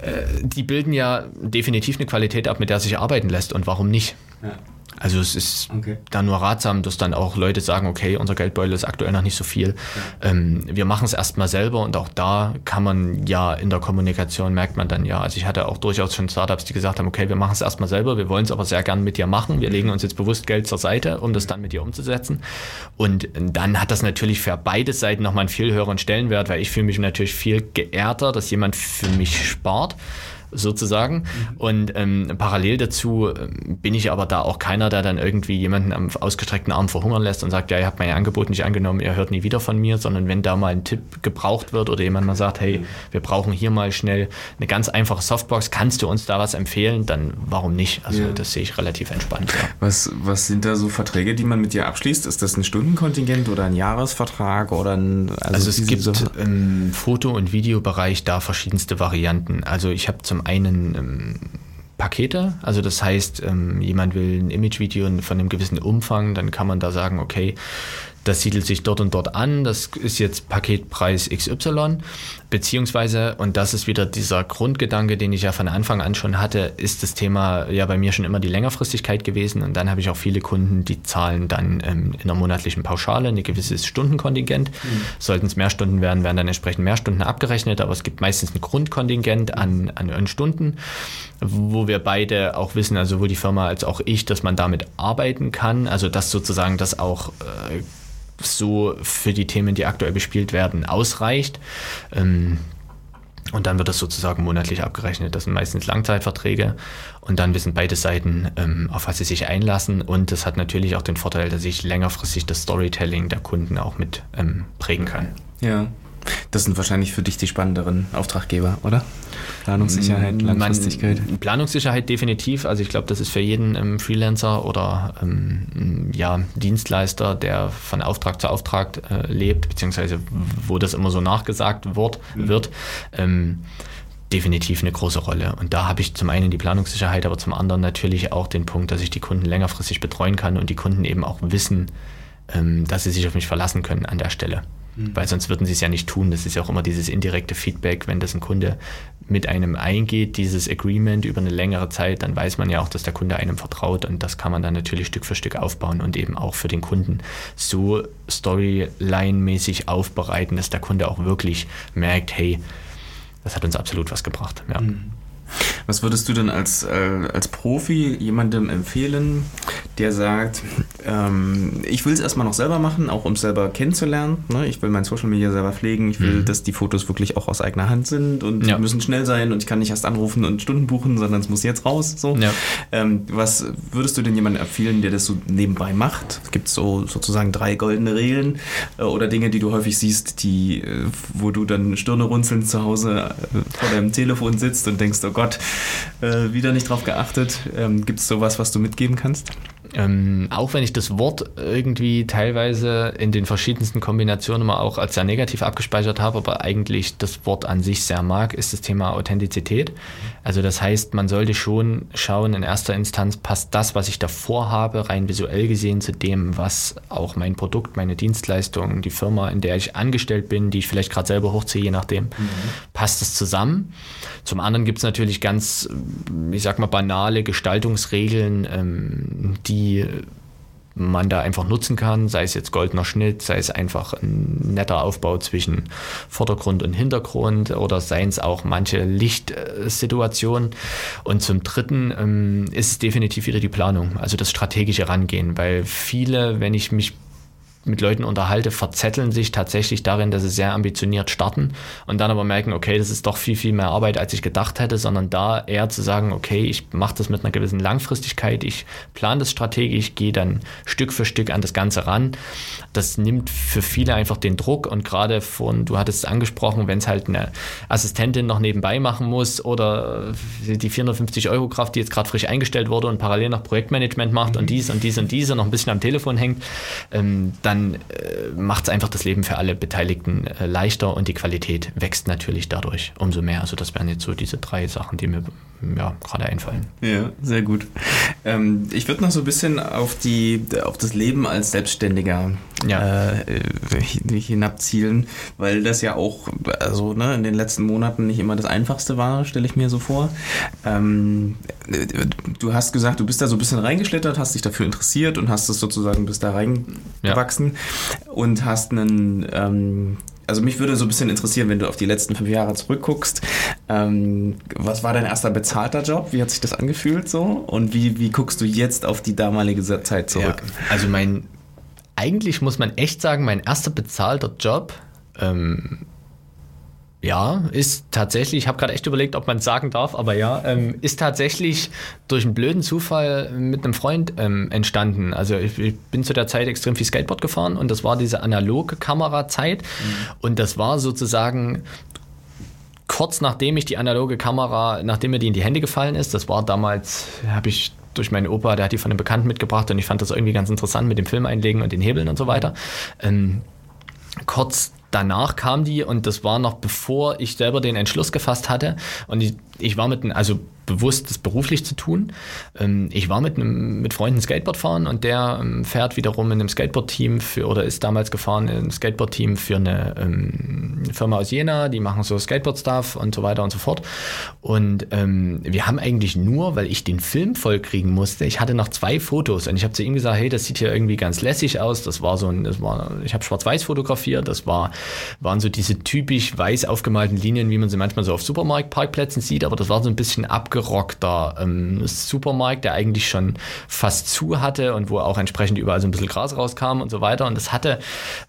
äh, die bilden ja definitiv eine Qualität ab, mit der sich arbeiten lässt und warum nicht? Ja. Also es ist okay. da nur ratsam, dass dann auch Leute sagen, okay, unser Geldbeutel ist aktuell noch nicht so viel. Ja. Ähm, wir machen es erstmal selber und auch da kann man ja in der Kommunikation merkt man dann ja. Also ich hatte auch durchaus schon Startups, die gesagt haben, okay, wir machen es erstmal selber, wir wollen es aber sehr gern mit dir machen. Wir legen uns jetzt bewusst Geld zur Seite, um das dann mit dir umzusetzen. Und dann hat das natürlich für beide Seiten nochmal einen viel höheren Stellenwert, weil ich fühle mich natürlich viel geehrter, dass jemand für mich spart sozusagen. Mhm. Und ähm, parallel dazu ähm, bin ich aber da auch keiner, der dann irgendwie jemanden am ausgestreckten Arm verhungern lässt und sagt, ja, ihr habt mein Angebot nicht angenommen, ihr hört nie wieder von mir, sondern wenn da mal ein Tipp gebraucht wird oder jemand mal sagt, hey, wir brauchen hier mal schnell eine ganz einfache Softbox, kannst du uns da was empfehlen, dann warum nicht? Also ja. das sehe ich relativ entspannt. Ja. Was, was sind da so Verträge, die man mit dir abschließt? Ist das ein Stundenkontingent oder ein Jahresvertrag oder ein also, also es gibt so im Foto- und Videobereich da verschiedenste Varianten. Also ich habe zum zum einen ähm, Pakete, also das heißt, ähm, jemand will ein Imagevideo von einem gewissen Umfang, dann kann man da sagen, okay, das siedelt sich dort und dort an, das ist jetzt Paketpreis XY, beziehungsweise, und das ist wieder dieser Grundgedanke, den ich ja von Anfang an schon hatte, ist das Thema ja bei mir schon immer die Längerfristigkeit gewesen. Und dann habe ich auch viele Kunden, die zahlen dann ähm, in einer monatlichen Pauschale ein gewisses Stundenkontingent. Mhm. Sollten es mehr Stunden werden, werden dann entsprechend mehr Stunden abgerechnet, aber es gibt meistens ein Grundkontingent an, an Stunden, wo wir beide auch wissen, also sowohl die Firma als auch ich, dass man damit arbeiten kann, also dass sozusagen das auch äh, so für die Themen, die aktuell bespielt werden, ausreicht. Ähm, und dann wird das sozusagen monatlich abgerechnet. Das sind meistens Langzeitverträge. Und dann wissen beide Seiten, ähm, auf was sie sich einlassen. Und das hat natürlich auch den Vorteil, dass ich längerfristig das Storytelling der Kunden auch mit ähm, prägen kann. Ja. Das sind wahrscheinlich für dich die spannenderen Auftraggeber, oder? Planungssicherheit, mm, Langfristigkeit. Man, Planungssicherheit definitiv. Also ich glaube, das ist für jeden ähm, Freelancer oder ähm, ja, Dienstleister, der von Auftrag zu Auftrag äh, lebt, beziehungsweise wo das immer so nachgesagt wird, mhm. wird ähm, definitiv eine große Rolle. Und da habe ich zum einen die Planungssicherheit, aber zum anderen natürlich auch den Punkt, dass ich die Kunden längerfristig betreuen kann und die Kunden eben auch wissen, ähm, dass sie sich auf mich verlassen können an der Stelle. Mhm. Weil sonst würden sie es ja nicht tun. Das ist ja auch immer dieses indirekte Feedback, wenn das ein Kunde mit einem eingeht, dieses Agreement über eine längere Zeit, dann weiß man ja auch, dass der Kunde einem vertraut und das kann man dann natürlich Stück für Stück aufbauen und eben auch für den Kunden so Storyline-mäßig aufbereiten, dass der Kunde auch wirklich merkt, hey, das hat uns absolut was gebracht. Ja. Mhm. Was würdest du denn als, äh, als Profi jemandem empfehlen, der sagt, ähm, ich will es erstmal noch selber machen, auch um es selber kennenzulernen. Ne? Ich will mein Social Media selber pflegen. Ich will, mhm. dass die Fotos wirklich auch aus eigener Hand sind und ja. müssen schnell sein und ich kann nicht erst anrufen und Stunden buchen, sondern es muss jetzt raus. So. Ja. Ähm, was würdest du denn jemandem empfehlen, der das so nebenbei macht? Es gibt so sozusagen drei goldene Regeln äh, oder Dinge, die du häufig siehst, die, äh, wo du dann Stirne runzelnd zu Hause äh, vor deinem Telefon sitzt und denkst, oh Gott, äh, wieder nicht drauf geachtet. Ähm, gibt es sowas, was du mitgeben kannst? Ähm, auch wenn ich das Wort irgendwie teilweise in den verschiedensten Kombinationen immer auch als sehr negativ abgespeichert habe, aber eigentlich das Wort an sich sehr mag, ist das Thema Authentizität. Also das heißt, man sollte schon schauen, in erster Instanz passt das, was ich davor habe, rein visuell gesehen zu dem, was auch mein Produkt, meine Dienstleistung, die Firma, in der ich angestellt bin, die ich vielleicht gerade selber hochziehe, je nachdem, mhm. passt es zusammen. Zum anderen gibt es natürlich ganz, ich sag mal, banale Gestaltungsregeln, ähm, die die man da einfach nutzen kann, sei es jetzt goldener Schnitt, sei es einfach ein netter Aufbau zwischen Vordergrund und Hintergrund oder seien es auch manche Lichtsituationen. Und zum Dritten ähm, ist es definitiv wieder die Planung, also das strategische Rangehen, weil viele, wenn ich mich mit Leuten unterhalte, verzetteln sich tatsächlich darin, dass sie sehr ambitioniert starten und dann aber merken, okay, das ist doch viel, viel mehr Arbeit, als ich gedacht hätte, sondern da eher zu sagen, okay, ich mache das mit einer gewissen Langfristigkeit, ich plane das strategisch, gehe dann Stück für Stück an das Ganze ran. Das nimmt für viele einfach den Druck und gerade von, du hattest es angesprochen, wenn es halt eine Assistentin noch nebenbei machen muss oder die 450 Euro Kraft, die jetzt gerade frisch eingestellt wurde und parallel noch Projektmanagement macht und dies und dies und diese noch ein bisschen am Telefon hängt, ähm, dann äh, macht es einfach das Leben für alle Beteiligten äh, leichter und die Qualität wächst natürlich dadurch umso mehr. Also das wären jetzt so diese drei Sachen, die mir ja, gerade einfallen. Ja, sehr gut. Ähm, ich würde noch so ein bisschen auf, die, auf das Leben als Selbstständiger ja. äh, hinabzielen, weil das ja auch also, ne, in den letzten Monaten nicht immer das Einfachste war, stelle ich mir so vor. Ähm, du hast gesagt, du bist da so ein bisschen reingeschlittert, hast dich dafür interessiert und hast es sozusagen bis da reingewachsen ja. Und hast einen ähm, also mich würde so ein bisschen interessieren, wenn du auf die letzten fünf Jahre zurückguckst. Ähm, was war dein erster bezahlter Job? Wie hat sich das angefühlt so? Und wie, wie guckst du jetzt auf die damalige Zeit zurück? Ja, also mein, eigentlich muss man echt sagen, mein erster bezahlter Job ähm, ja, ist tatsächlich, ich habe gerade echt überlegt, ob man es sagen darf, aber ja, ähm, ist tatsächlich durch einen blöden Zufall mit einem Freund ähm, entstanden. Also ich, ich, bin zu der Zeit extrem viel Skateboard gefahren und das war diese analoge Kamerazeit mhm. und das war sozusagen kurz nachdem ich die analoge Kamera, nachdem mir die in die Hände gefallen ist, das war damals, habe ich durch meinen Opa, der hat die von einem Bekannten mitgebracht und ich fand das irgendwie ganz interessant mit dem Film einlegen und den Hebeln und so weiter. Ähm, kurz danach kam die und das war noch bevor ich selber den Entschluss gefasst hatte. Und ich, ich war mit, also bewusst, das beruflich zu tun. Ähm, ich war mit, einem, mit Freunden Skateboard fahren und der ähm, fährt wiederum in einem Skateboard-Team für, oder ist damals gefahren in einem Skateboard-Team für eine ähm, Firma aus Jena, die machen so Skateboard-Stuff und so weiter und so fort. Und ähm, wir haben eigentlich nur, weil ich den Film vollkriegen musste, ich hatte noch zwei Fotos und ich habe zu ihm gesagt, hey, das sieht hier irgendwie ganz lässig aus. Das war so ein, das war, ich habe schwarz-weiß fotografiert, das war, waren so diese typisch weiß aufgemalten Linien, wie man sie manchmal so auf Supermarktparkplätzen sieht, aber das war so ein bisschen abgerockter ähm, Supermarkt, der eigentlich schon fast zu hatte und wo auch entsprechend überall so ein bisschen Gras rauskam und so weiter. Und das hatte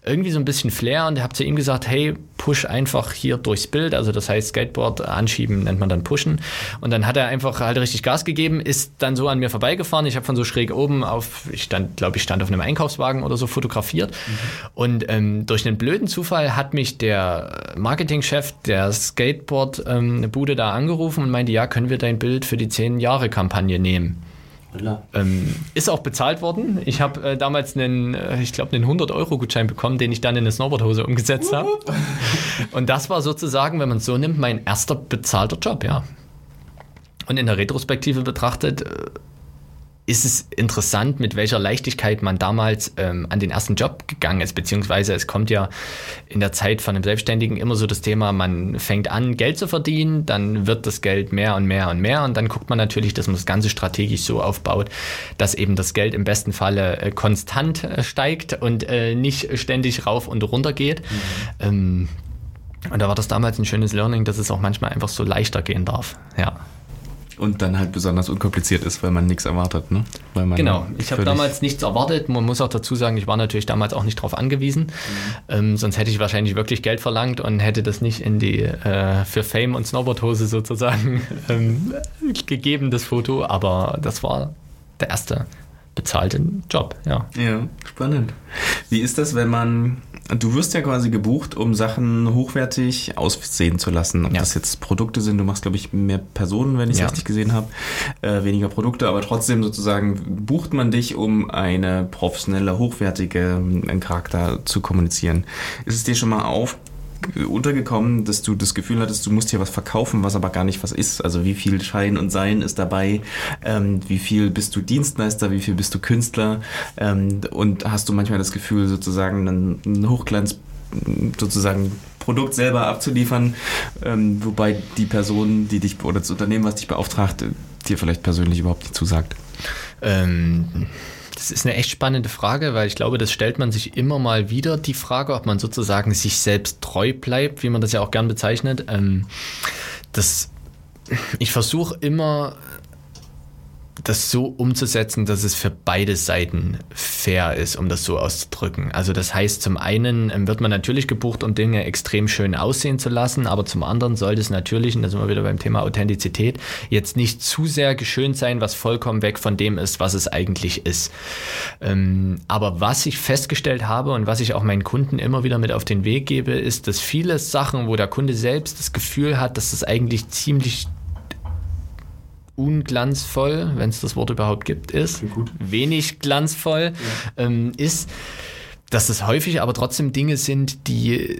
irgendwie so ein bisschen Flair und ich habe zu ihm gesagt, hey, push einfach hier durchs Bild. Also das heißt, Skateboard anschieben nennt man dann pushen. Und dann hat er einfach halt richtig Gas gegeben, ist dann so an mir vorbeigefahren. Ich habe von so schräg oben auf, ich stand, glaube ich, stand auf einem Einkaufswagen oder so fotografiert. Mhm. Und ähm, durch einen blöden Zufall hat mich der Marketingchef der Skateboard-Bude ähm, da angerufen und meinte, ja, können wir dein Bild für die 10-Jahre-Kampagne nehmen? Ähm, ist auch bezahlt worden. Ich habe äh, damals einen, äh, ich glaube, einen 100-Euro-Gutschein bekommen, den ich dann in eine Snowboardhose umgesetzt habe. Und das war sozusagen, wenn man es so nimmt, mein erster bezahlter Job, ja. Und in der Retrospektive betrachtet, äh, ist es interessant, mit welcher Leichtigkeit man damals ähm, an den ersten Job gegangen ist, beziehungsweise es kommt ja in der Zeit von einem Selbstständigen immer so das Thema, man fängt an, Geld zu verdienen, dann wird das Geld mehr und mehr und mehr und dann guckt man natürlich, dass man das Ganze strategisch so aufbaut, dass eben das Geld im besten Falle äh, konstant äh, steigt und äh, nicht ständig rauf und runter geht. Mhm. Ähm, und da war das damals ein schönes Learning, dass es auch manchmal einfach so leichter gehen darf. Ja. Und dann halt besonders unkompliziert ist, weil man nichts erwartet. Ne? Genau, ich habe damals nichts erwartet. Man muss auch dazu sagen, ich war natürlich damals auch nicht darauf angewiesen. Mhm. Ähm, sonst hätte ich wahrscheinlich wirklich Geld verlangt und hätte das nicht in die äh, für Fame und Snowboardhose sozusagen ähm, gegeben, das Foto. Aber das war der erste bezahlten Job, ja. Ja, spannend. Wie ist das, wenn man, du wirst ja quasi gebucht, um Sachen hochwertig aussehen zu lassen. Ob ja. das jetzt Produkte sind, du machst, glaube ich, mehr Personen, wenn ich es ja. richtig gesehen habe, äh, weniger Produkte, aber trotzdem sozusagen bucht man dich, um eine professionelle, hochwertige äh, Charakter zu kommunizieren. Ist es dir schon mal auf untergekommen, dass du das Gefühl hattest, du musst hier was verkaufen, was aber gar nicht was ist. Also wie viel Schein und Sein ist dabei, ähm, wie viel bist du Dienstleister, wie viel bist du Künstler ähm, und hast du manchmal das Gefühl, sozusagen ein Hochglanz sozusagen Produkt selber abzuliefern, ähm, wobei die Person, die dich oder das Unternehmen, was dich beauftragt, dir vielleicht persönlich überhaupt nicht zusagt. Ähm das ist eine echt spannende Frage, weil ich glaube, das stellt man sich immer mal wieder, die Frage, ob man sozusagen sich selbst treu bleibt, wie man das ja auch gern bezeichnet. Ähm, das, ich versuche immer das so umzusetzen, dass es für beide Seiten fair ist, um das so auszudrücken. Also das heißt, zum einen ähm, wird man natürlich gebucht, um Dinge extrem schön aussehen zu lassen, aber zum anderen sollte es natürlich, und da sind wir wieder beim Thema Authentizität, jetzt nicht zu sehr geschönt sein, was vollkommen weg von dem ist, was es eigentlich ist. Ähm, aber was ich festgestellt habe und was ich auch meinen Kunden immer wieder mit auf den Weg gebe, ist, dass viele Sachen, wo der Kunde selbst das Gefühl hat, dass es eigentlich ziemlich unglanzvoll, wenn es das Wort überhaupt gibt, ist, wenig glanzvoll ja. ähm, ist, dass es häufig aber trotzdem Dinge sind, die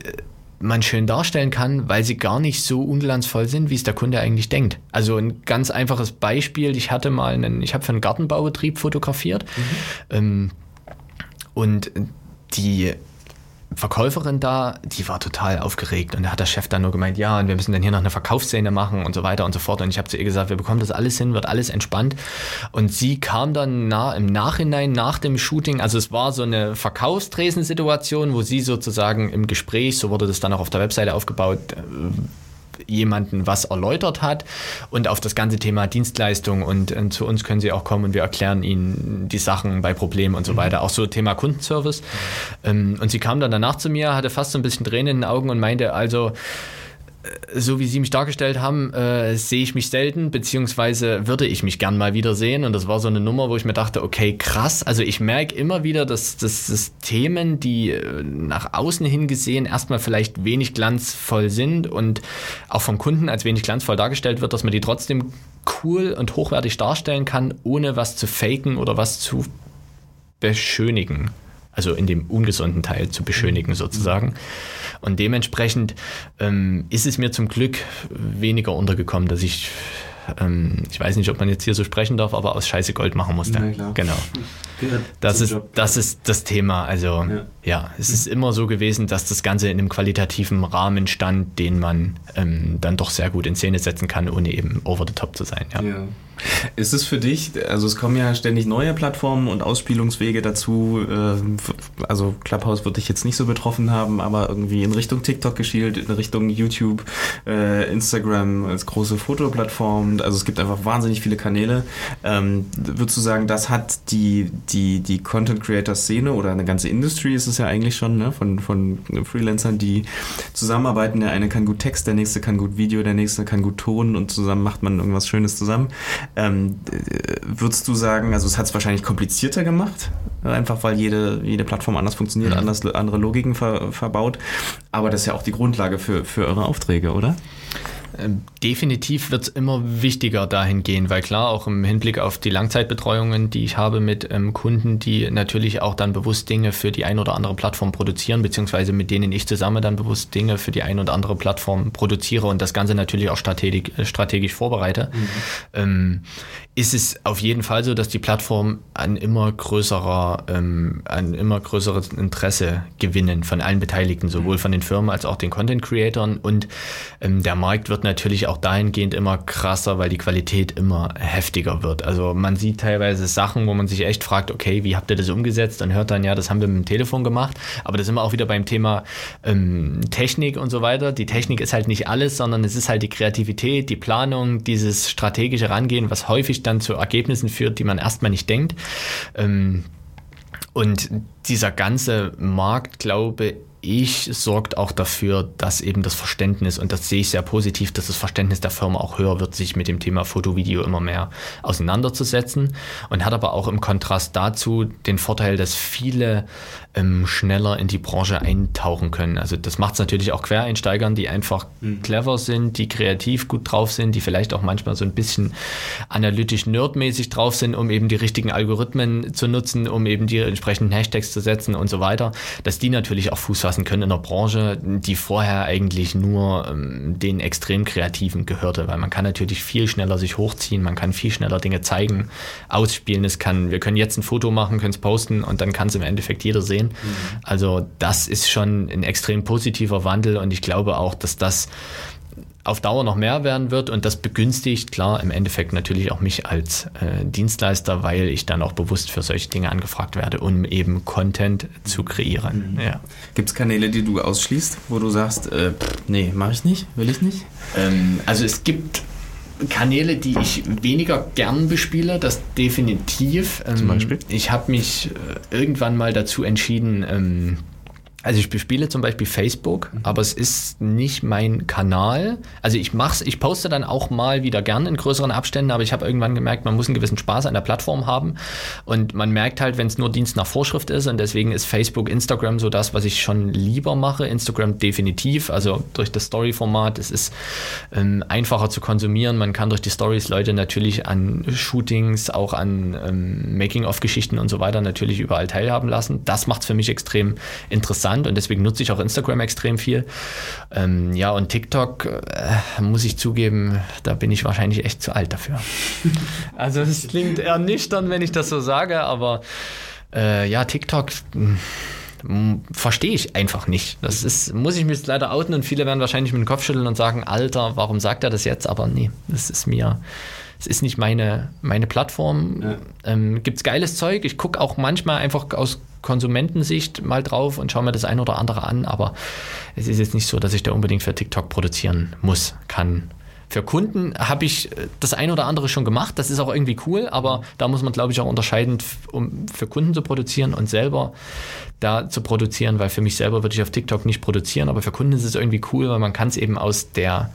man schön darstellen kann, weil sie gar nicht so unglanzvoll sind, wie es der Kunde eigentlich denkt. Also ein ganz einfaches Beispiel, ich hatte mal einen, ich habe für einen Gartenbaubetrieb fotografiert mhm. ähm, und die Verkäuferin da, die war total aufgeregt und da hat der Chef dann nur gemeint, ja, und wir müssen dann hier noch eine Verkaufsszene machen und so weiter und so fort. Und ich habe zu ihr gesagt, wir bekommen das alles hin, wird alles entspannt. Und sie kam dann na, im Nachhinein nach dem Shooting, also es war so eine Verkaufstresensituation, wo sie sozusagen im Gespräch, so wurde das dann auch auf der Webseite aufgebaut, äh, jemanden was erläutert hat und auf das ganze Thema Dienstleistung und, und, zu uns können sie auch kommen und wir erklären ihnen die Sachen bei Problemen und so mhm. weiter. Auch so Thema Kundenservice. Mhm. und sie kam dann danach zu mir, hatte fast so ein bisschen Tränen in den Augen und meinte also, so wie Sie mich dargestellt haben, äh, sehe ich mich selten, beziehungsweise würde ich mich gern mal wieder sehen. Und das war so eine Nummer, wo ich mir dachte, okay, krass. Also ich merke immer wieder, dass, dass Themen, die äh, nach außen hin gesehen erstmal vielleicht wenig glanzvoll sind und auch vom Kunden als wenig glanzvoll dargestellt wird, dass man die trotzdem cool und hochwertig darstellen kann, ohne was zu faken oder was zu beschönigen also in dem ungesunden Teil zu beschönigen sozusagen. Und dementsprechend ähm, ist es mir zum Glück weniger untergekommen, dass ich ähm, ich weiß nicht, ob man jetzt hier so sprechen darf, aber aus Scheiße Gold machen musste. Genau. Das ist, das ist das Thema. Also ja, ja es ist immer so gewesen, dass das Ganze in einem qualitativen Rahmen stand, den man ähm, dann doch sehr gut in Szene setzen kann, ohne eben over the top zu sein. Ja. ja. Ist es für dich, also es kommen ja ständig neue Plattformen und Ausspielungswege dazu, äh, also Clubhouse würde ich jetzt nicht so betroffen haben, aber irgendwie in Richtung TikTok geschielt, in Richtung YouTube, äh, Instagram als große Fotoplattform, also es gibt einfach wahnsinnig viele Kanäle. Ähm, würdest du sagen, das hat die, die, die Content Creator Szene oder eine ganze Industry ist es ja eigentlich schon, ne, von, von Freelancern, die zusammenarbeiten. Der eine kann gut Text, der nächste kann gut Video, der nächste kann gut Ton und zusammen macht man irgendwas Schönes zusammen. Ähm, würdest du sagen, also es hat es wahrscheinlich komplizierter gemacht, einfach weil jede, jede Plattform anders funktioniert, mhm. anders, andere Logiken ver, verbaut. Aber das ist ja auch die Grundlage für, für eure Aufträge, oder? Ähm, definitiv wird es immer wichtiger dahingehend, weil klar, auch im Hinblick auf die Langzeitbetreuungen, die ich habe mit ähm, Kunden, die natürlich auch dann bewusst Dinge für die ein oder andere Plattform produzieren, beziehungsweise mit denen ich zusammen dann bewusst Dinge für die ein oder andere Plattform produziere und das Ganze natürlich auch strategisch, äh, strategisch vorbereite, mhm. ähm, ist es auf jeden Fall so, dass die Plattform ein immer größerer, ähm, ein immer größeres Interesse gewinnen von allen Beteiligten, sowohl von den Firmen als auch den Content Creatoren. Und ähm, der Markt wird natürlich auch dahingehend immer krasser, weil die Qualität immer heftiger wird. Also man sieht teilweise Sachen, wo man sich echt fragt, okay, wie habt ihr das umgesetzt? Dann hört dann, ja, das haben wir mit dem Telefon gemacht. Aber das sind wir auch wieder beim Thema ähm, Technik und so weiter. Die Technik ist halt nicht alles, sondern es ist halt die Kreativität, die Planung, dieses strategische Rangehen, was häufig dann zu Ergebnissen führt, die man erstmal nicht denkt. Ähm, und dieser ganze Markt, glaube ich, sorgt auch dafür, dass eben das Verständnis, und das sehe ich sehr positiv, dass das Verständnis der Firma auch höher wird, sich mit dem Thema Fotovideo immer mehr auseinanderzusetzen. Und hat aber auch im Kontrast dazu den Vorteil, dass viele ähm, schneller in die Branche eintauchen können. Also das macht es natürlich auch Quereinsteigern, die einfach mhm. clever sind, die kreativ gut drauf sind, die vielleicht auch manchmal so ein bisschen analytisch nerdmäßig drauf sind, um eben die richtigen Algorithmen zu nutzen, um eben die entsprechenden Hashtags zu setzen und so weiter, dass die natürlich auch Fuß fassen können in der Branche, die vorher eigentlich nur ähm, den extrem Kreativen gehörte, weil man kann natürlich viel schneller sich hochziehen, man kann viel schneller Dinge zeigen, ausspielen. Es kann, wir können jetzt ein Foto machen, können es posten und dann kann es im Endeffekt jeder sehen. Mhm. Also das ist schon ein extrem positiver Wandel und ich glaube auch, dass das auf Dauer noch mehr werden wird und das begünstigt, klar, im Endeffekt natürlich auch mich als äh, Dienstleister, weil ich dann auch bewusst für solche Dinge angefragt werde, um eben Content zu kreieren. Mhm. Ja. Gibt es Kanäle, die du ausschließt, wo du sagst, äh, pff, nee, mache ich nicht, will ich nicht? Ähm, also es gibt Kanäle, die ich weniger gern bespiele, das definitiv. Zum Beispiel? Ähm, ich habe mich äh, irgendwann mal dazu entschieden, ähm, also ich bespiele zum Beispiel Facebook, mhm. aber es ist nicht mein Kanal. Also ich mach's, ich poste dann auch mal wieder gern in größeren Abständen, aber ich habe irgendwann gemerkt, man muss einen gewissen Spaß an der Plattform haben und man merkt halt, wenn es nur Dienst nach Vorschrift ist und deswegen ist Facebook, Instagram so das, was ich schon lieber mache. Instagram definitiv, also durch das Story-Format, es ist ähm, einfacher zu konsumieren. Man kann durch die Stories Leute natürlich an Shootings, auch an ähm, Making-of-Geschichten und so weiter natürlich überall teilhaben lassen. Das macht es für mich extrem interessant interessant und deswegen nutze ich auch Instagram extrem viel. Ähm, ja, und TikTok, äh, muss ich zugeben, da bin ich wahrscheinlich echt zu alt dafür. also es klingt ernüchternd, wenn ich das so sage, aber äh, ja, TikTok hm, verstehe ich einfach nicht. Das ist, muss ich mich leider outen und viele werden wahrscheinlich mit dem Kopf schütteln und sagen, Alter, warum sagt er das jetzt? Aber nee, das ist mir, es ist nicht meine, meine Plattform. Ja. Ähm, Gibt es geiles Zeug. Ich gucke auch manchmal einfach aus Konsumentensicht mal drauf und schaue mir das ein oder andere an, aber es ist jetzt nicht so, dass ich da unbedingt für TikTok produzieren muss, kann. Für Kunden habe ich äh, das ein oder andere schon gemacht, das ist auch irgendwie cool, aber da muss man, glaube ich, auch unterscheiden, um für Kunden zu produzieren und selber da zu produzieren, weil für mich selber würde ich auf TikTok nicht produzieren, aber für Kunden ist es irgendwie cool, weil man kann es eben aus der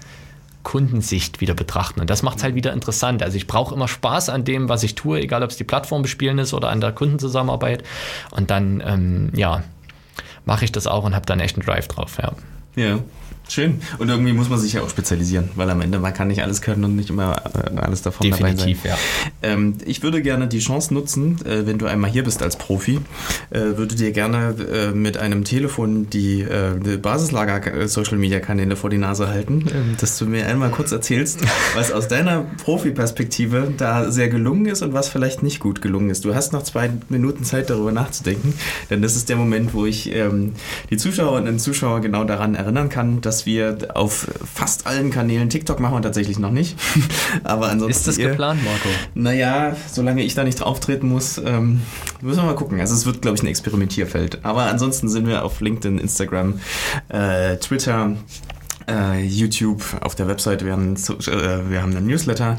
Kundensicht wieder betrachten. Und das macht es halt wieder interessant. Also ich brauche immer Spaß an dem, was ich tue, egal ob es die Plattform bespielen ist oder an der Kundenzusammenarbeit. Und dann, ähm, ja, mache ich das auch und habe dann echt einen Drive drauf, ja. Ja. Schön. Und irgendwie muss man sich ja auch spezialisieren, weil am Ende man kann nicht alles können und nicht immer äh, alles davon Definitiv, dabei sein. Ja. Ähm, ich würde gerne die Chance nutzen, äh, wenn du einmal hier bist als Profi, äh, würde dir gerne äh, mit einem Telefon die, äh, die Basislager-Social-Media-Kanäle vor die Nase halten, ähm, dass du mir einmal kurz erzählst, was aus deiner Profi-Perspektive da sehr gelungen ist und was vielleicht nicht gut gelungen ist. Du hast noch zwei Minuten Zeit, darüber nachzudenken, denn das ist der Moment, wo ich ähm, die Zuschauerinnen und Zuschauer genau daran erinnern kann, dass dass wir auf fast allen Kanälen TikTok machen wir tatsächlich noch nicht. Aber ansonsten. Ist das ihr, geplant, Marco? Naja, solange ich da nicht auftreten muss, ähm, müssen wir mal gucken. Also es wird, glaube ich, ein Experimentierfeld. Aber ansonsten sind wir auf LinkedIn, Instagram, äh, Twitter, äh, YouTube, auf der Website, wir haben, äh, wir haben einen Newsletter.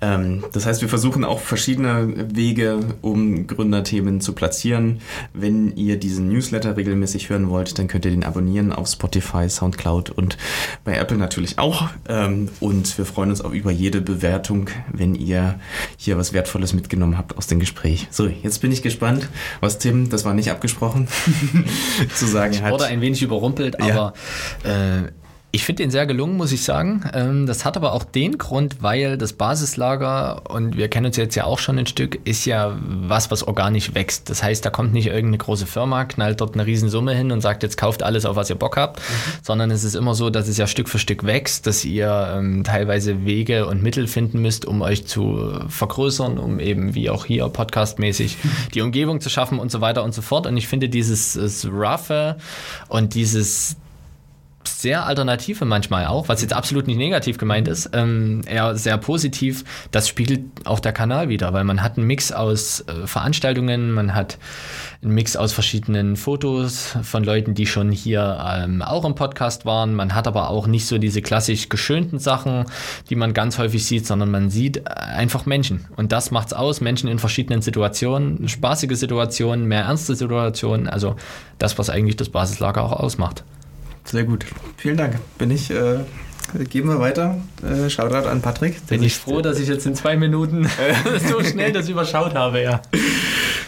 Ähm, das heißt, wir versuchen auch verschiedene Wege, um Gründerthemen zu platzieren. Wenn ihr diesen Newsletter regelmäßig hören wollt, dann könnt ihr den abonnieren auf Spotify, Soundcloud und bei Apple natürlich auch. Ähm, und wir freuen uns auch über jede Bewertung, wenn ihr hier was Wertvolles mitgenommen habt aus dem Gespräch. So, jetzt bin ich gespannt, was Tim, das war nicht abgesprochen, zu sagen ich hat. Ich wurde ein wenig überrumpelt, aber ja. äh, ich finde den sehr gelungen, muss ich sagen. Ähm, das hat aber auch den Grund, weil das Basislager, und wir kennen uns jetzt ja auch schon ein Stück, ist ja was, was organisch wächst. Das heißt, da kommt nicht irgendeine große Firma, knallt dort eine Riesensumme hin und sagt, jetzt kauft alles, auf was ihr Bock habt, mhm. sondern es ist immer so, dass es ja Stück für Stück wächst, dass ihr ähm, teilweise Wege und Mittel finden müsst, um euch zu vergrößern, um eben wie auch hier podcastmäßig die Umgebung zu schaffen und so weiter und so fort. Und ich finde dieses Roughe und dieses sehr alternative manchmal auch, was jetzt absolut nicht negativ gemeint ist, ähm, eher sehr positiv. Das spiegelt auch der Kanal wieder, weil man hat einen Mix aus äh, Veranstaltungen, man hat einen Mix aus verschiedenen Fotos von Leuten, die schon hier ähm, auch im Podcast waren. Man hat aber auch nicht so diese klassisch geschönten Sachen, die man ganz häufig sieht, sondern man sieht äh, einfach Menschen. Und das macht's aus. Menschen in verschiedenen Situationen, spaßige Situationen, mehr ernste Situationen. Also das, was eigentlich das Basislager auch ausmacht. Sehr gut. Vielen Dank. Bin ich. Äh, geben wir weiter. Äh, Shoutout an Patrick. Bin ich froh, dass ich jetzt in zwei Minuten so schnell das überschaut habe, ja.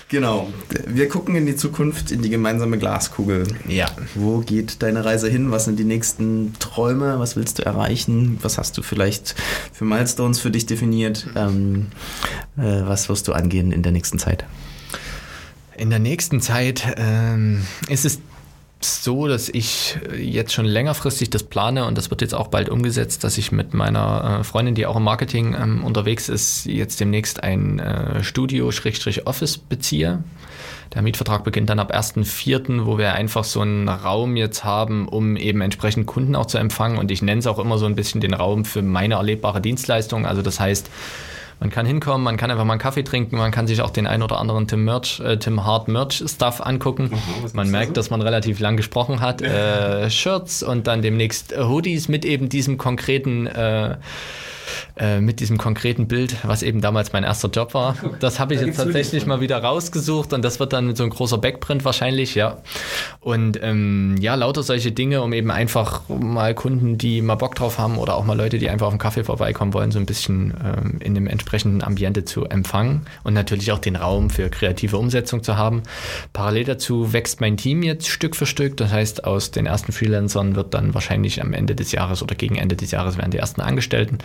Genau. Wir gucken in die Zukunft, in die gemeinsame Glaskugel. Ja. Wo geht deine Reise hin? Was sind die nächsten Träume? Was willst du erreichen? Was hast du vielleicht für Milestones für dich definiert? Ähm, äh, was wirst du angehen in der nächsten Zeit? In der nächsten Zeit ähm, ist es so, dass ich äh, jetzt schon längerfristig das plane und das wird jetzt auch bald umgesetzt, dass ich mit meiner äh, Freundin, die auch im Marketing ähm, unterwegs ist, jetzt demnächst ein äh, Studio-Office beziehe. Der Mietvertrag beginnt dann ab 1.4., wo wir einfach so einen Raum jetzt haben, um eben entsprechend Kunden auch zu empfangen. Und ich nenne es auch immer so ein bisschen den Raum für meine erlebbare Dienstleistung. Also das heißt, man kann hinkommen, man kann einfach mal einen Kaffee trinken, man kann sich auch den ein oder anderen Tim, Merch, äh, Tim Hart Merch Stuff angucken. Aha, man merkt, dass man relativ lang gesprochen hat. Äh, Shirts und dann demnächst Hoodies mit eben diesem konkreten äh, äh, mit diesem konkreten Bild, was eben damals mein erster Job war. Das habe ich da jetzt tatsächlich mal wieder rausgesucht und das wird dann so ein großer Backprint wahrscheinlich, ja. Und ähm, ja, lauter solche Dinge, um eben einfach mal Kunden, die mal Bock drauf haben oder auch mal Leute, die einfach auf den Kaffee vorbeikommen wollen, so ein bisschen ähm, in dem entsprechenden Ambiente zu empfangen und natürlich auch den Raum für kreative Umsetzung zu haben. Parallel dazu wächst mein Team jetzt Stück für Stück. Das heißt, aus den ersten Freelancern wird dann wahrscheinlich am Ende des Jahres oder gegen Ende des Jahres werden die ersten Angestellten.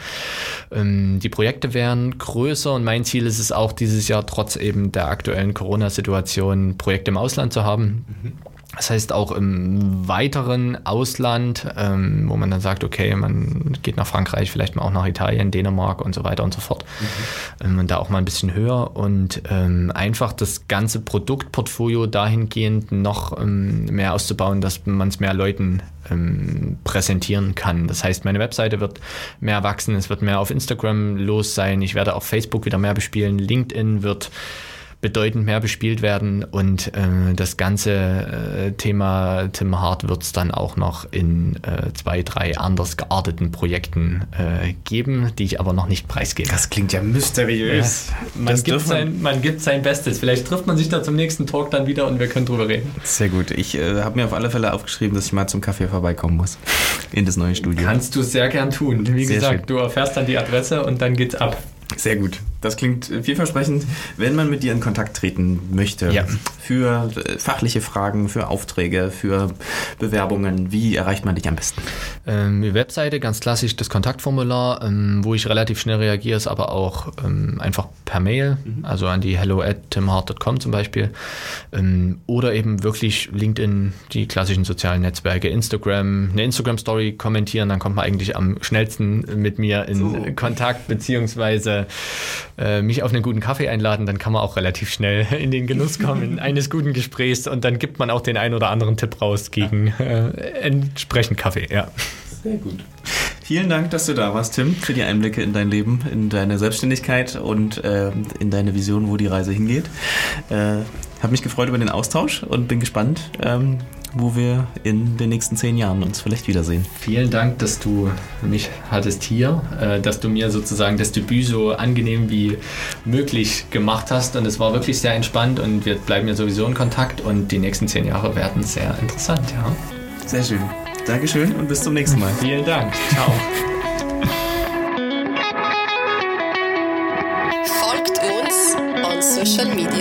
Ähm, die Projekte werden größer und mein Ziel ist es auch dieses Jahr trotz eben der aktuellen Corona-Situation Projekte im Ausland zu haben. Mhm. Das heißt auch im weiteren Ausland, ähm, wo man dann sagt, okay, man geht nach Frankreich, vielleicht mal auch nach Italien, Dänemark und so weiter und so fort. Mhm. Ähm, und da auch mal ein bisschen höher und ähm, einfach das ganze Produktportfolio dahingehend noch ähm, mehr auszubauen, dass man es mehr Leuten ähm, präsentieren kann. Das heißt, meine Webseite wird mehr wachsen, es wird mehr auf Instagram los sein, ich werde auf Facebook wieder mehr bespielen, LinkedIn wird bedeutend mehr bespielt werden und äh, das ganze äh, Thema Tim Hart wird es dann auch noch in äh, zwei, drei anders gearteten Projekten äh, geben, die ich aber noch nicht preisgebe. Das klingt ja mysteriös. Ja, man, gibt sein, man gibt sein Bestes. Vielleicht trifft man sich da zum nächsten Talk dann wieder und wir können drüber reden. Sehr gut. Ich äh, habe mir auf alle Fälle aufgeschrieben, dass ich mal zum Kaffee vorbeikommen muss. In das neue Studio. Kannst du sehr gern tun. Wie sehr gesagt, schön. du erfährst dann die Adresse und dann geht's ab. Sehr gut. Das klingt vielversprechend. Wenn man mit dir in Kontakt treten möchte, ja. für äh, fachliche Fragen, für Aufträge, für Bewerbungen, wie erreicht man dich am besten? Ähm, die Webseite, ganz klassisch das Kontaktformular, ähm, wo ich relativ schnell reagiere, ist aber auch ähm, einfach per Mail, mhm. also an die hello at timhart.com zum Beispiel. Ähm, oder eben wirklich LinkedIn, die klassischen sozialen Netzwerke, Instagram, eine Instagram-Story kommentieren, dann kommt man eigentlich am schnellsten mit mir in so. Kontakt, beziehungsweise äh, mich auf einen guten Kaffee einladen, dann kann man auch relativ schnell in den Genuss kommen eines guten Gesprächs und dann gibt man auch den einen oder anderen Tipp raus gegen äh, entsprechend Kaffee, ja. Sehr gut. Vielen Dank, dass du da warst, Tim, für die Einblicke in dein Leben, in deine Selbstständigkeit und äh, in deine Vision, wo die Reise hingeht. Äh, habe mich gefreut über den Austausch und bin gespannt, ähm, wo wir in den nächsten zehn Jahren uns vielleicht wiedersehen. Vielen Dank, dass du mich hattest hier, äh, dass du mir sozusagen das Debüt so angenehm wie möglich gemacht hast. Und es war wirklich sehr entspannt und wir bleiben ja sowieso in Kontakt und die nächsten zehn Jahre werden sehr interessant, ja. Sehr schön. Dankeschön und bis zum nächsten Mal. Vielen Dank. Ciao. Folgt uns on Social Media.